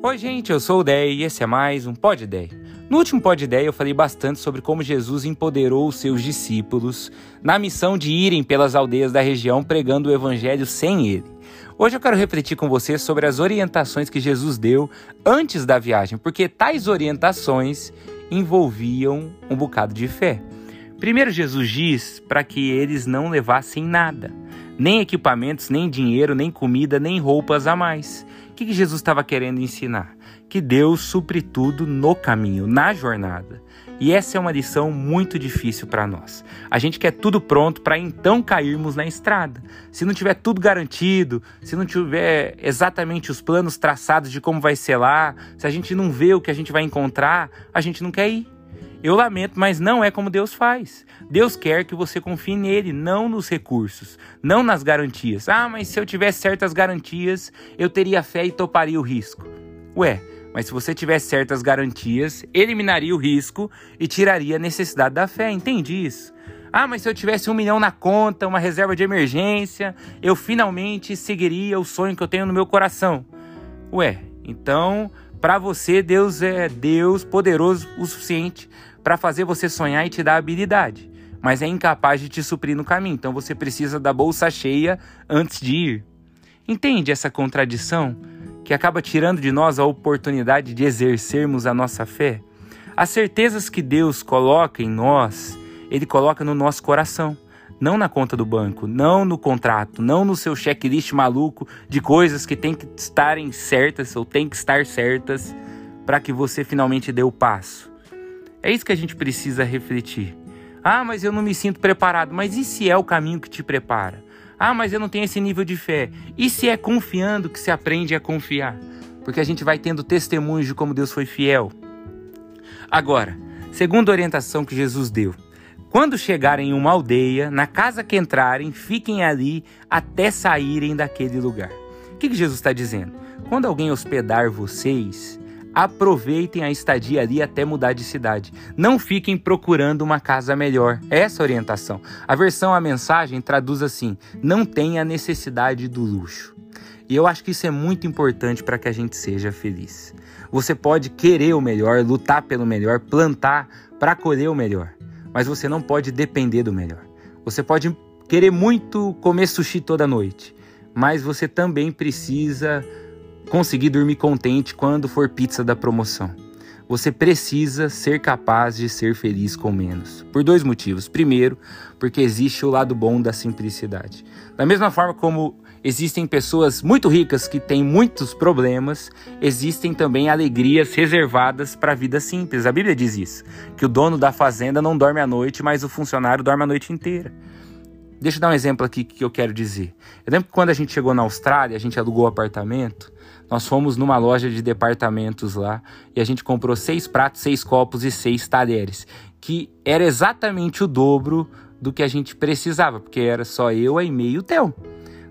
Oi, gente, eu sou o Dei e esse é mais um Pod Ideia. No último Pod Ideia eu falei bastante sobre como Jesus empoderou os seus discípulos na missão de irem pelas aldeias da região pregando o evangelho sem ele. Hoje eu quero refletir com você sobre as orientações que Jesus deu antes da viagem, porque tais orientações envolviam um bocado de fé. Primeiro, Jesus diz para que eles não levassem nada, nem equipamentos, nem dinheiro, nem comida, nem roupas a mais que, que Jesus estava querendo ensinar? Que Deus supre tudo no caminho, na jornada. E essa é uma lição muito difícil para nós. A gente quer tudo pronto para então cairmos na estrada. Se não tiver tudo garantido, se não tiver exatamente os planos traçados de como vai ser lá, se a gente não vê o que a gente vai encontrar, a gente não quer ir. Eu lamento, mas não é como Deus faz. Deus quer que você confie nele, não nos recursos, não nas garantias. Ah, mas se eu tivesse certas garantias, eu teria fé e toparia o risco. Ué, mas se você tivesse certas garantias, eliminaria o risco e tiraria a necessidade da fé. Entende isso? Ah, mas se eu tivesse um milhão na conta, uma reserva de emergência, eu finalmente seguiria o sonho que eu tenho no meu coração. Ué, então para você, Deus é Deus poderoso o suficiente para fazer você sonhar e te dar habilidade, mas é incapaz de te suprir no caminho. Então você precisa da bolsa cheia antes de ir. Entende essa contradição que acaba tirando de nós a oportunidade de exercermos a nossa fé? As certezas que Deus coloca em nós, Ele coloca no nosso coração não na conta do banco, não no contrato, não no seu checklist maluco de coisas que tem que estarem certas ou tem que estar certas para que você finalmente dê o passo. É isso que a gente precisa refletir. Ah, mas eu não me sinto preparado. Mas e se é o caminho que te prepara? Ah, mas eu não tenho esse nível de fé. E se é confiando que se aprende a confiar? Porque a gente vai tendo testemunhos de como Deus foi fiel. Agora, segunda orientação que Jesus deu, quando chegarem em uma aldeia, na casa que entrarem, fiquem ali até saírem daquele lugar. O que, que Jesus está dizendo? Quando alguém hospedar vocês, aproveitem a estadia ali até mudar de cidade. Não fiquem procurando uma casa melhor. Essa é orientação. A versão A Mensagem traduz assim: não tenha necessidade do luxo. E eu acho que isso é muito importante para que a gente seja feliz. Você pode querer o melhor, lutar pelo melhor, plantar para colher o melhor mas você não pode depender do melhor. Você pode querer muito comer sushi toda noite, mas você também precisa conseguir dormir contente quando for pizza da promoção. Você precisa ser capaz de ser feliz com menos. Por dois motivos. Primeiro, porque existe o lado bom da simplicidade. Da mesma forma como existem pessoas muito ricas que têm muitos problemas, existem também alegrias reservadas para a vida simples. A Bíblia diz isso, que o dono da fazenda não dorme à noite, mas o funcionário dorme a noite inteira. Deixa eu dar um exemplo aqui que eu quero dizer. Eu lembro que quando a gente chegou na Austrália, a gente alugou um apartamento, nós fomos numa loja de departamentos lá e a gente comprou seis pratos, seis copos e seis talheres, que era exatamente o dobro do que a gente precisava, porque era só eu, a e-mail e o.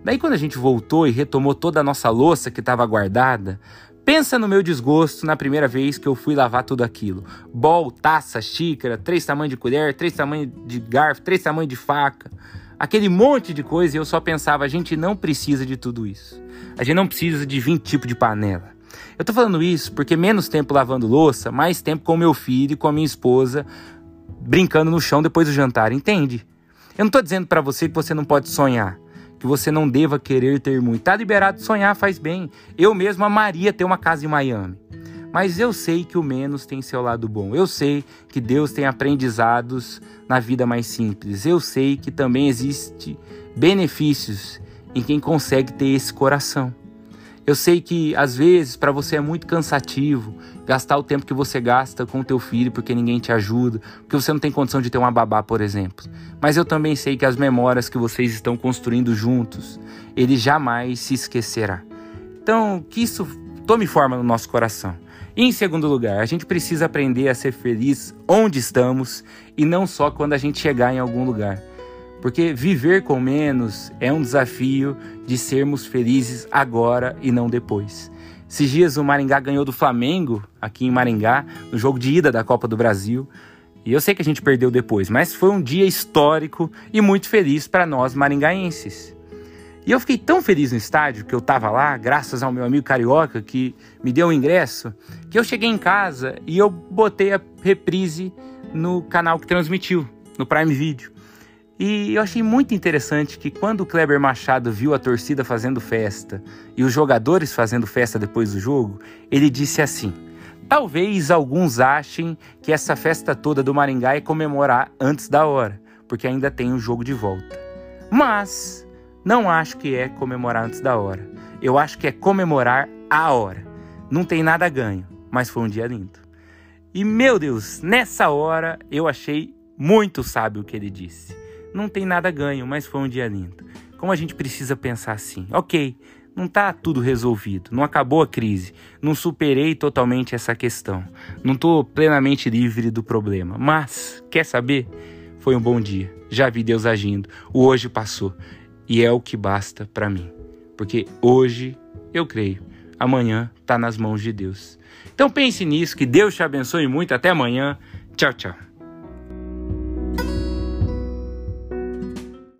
Daí quando a gente voltou e retomou toda a nossa louça que estava guardada, pensa no meu desgosto na primeira vez que eu fui lavar tudo aquilo. Bol, taça, xícara, três tamanhos de colher, três tamanhos de garfo, três tamanhos de faca. Aquele monte de coisa e eu só pensava, a gente não precisa de tudo isso. A gente não precisa de 20 tipos de panela. Eu tô falando isso porque menos tempo lavando louça, mais tempo com meu filho e com a minha esposa brincando no chão depois do jantar, entende? Eu não tô dizendo para você que você não pode sonhar que você não deva querer ter muito. Tá liberado de sonhar, faz bem. Eu mesmo amaria ter uma casa em Miami. Mas eu sei que o menos tem seu lado bom. Eu sei que Deus tem aprendizados na vida mais simples. Eu sei que também existe benefícios em quem consegue ter esse coração. Eu sei que às vezes para você é muito cansativo gastar o tempo que você gasta com o teu filho porque ninguém te ajuda, porque você não tem condição de ter uma babá, por exemplo. Mas eu também sei que as memórias que vocês estão construindo juntos, ele jamais se esquecerá. Então, que isso tome forma no nosso coração. Em segundo lugar, a gente precisa aprender a ser feliz onde estamos e não só quando a gente chegar em algum lugar. Porque viver com menos é um desafio de sermos felizes agora e não depois. Esses dias o Maringá ganhou do Flamengo, aqui em Maringá, no jogo de ida da Copa do Brasil. E eu sei que a gente perdeu depois, mas foi um dia histórico e muito feliz para nós maringaenses. E eu fiquei tão feliz no estádio que eu tava lá, graças ao meu amigo carioca que me deu o um ingresso, que eu cheguei em casa e eu botei a reprise no canal que transmitiu, no Prime Video. E eu achei muito interessante que quando o Kleber Machado viu a torcida fazendo festa e os jogadores fazendo festa depois do jogo, ele disse assim: Talvez alguns achem que essa festa toda do Maringá é comemorar antes da hora, porque ainda tem o jogo de volta. Mas não acho que é comemorar antes da hora. Eu acho que é comemorar a hora. Não tem nada ganho, mas foi um dia lindo. E meu Deus, nessa hora eu achei muito sábio o que ele disse. Não tem nada ganho, mas foi um dia lindo. Como a gente precisa pensar assim? Ok, não está tudo resolvido, não acabou a crise, não superei totalmente essa questão, não estou plenamente livre do problema, mas quer saber? Foi um bom dia, já vi Deus agindo, o hoje passou e é o que basta para mim. Porque hoje eu creio, amanhã está nas mãos de Deus. Então pense nisso, que Deus te abençoe muito. Até amanhã. Tchau, tchau.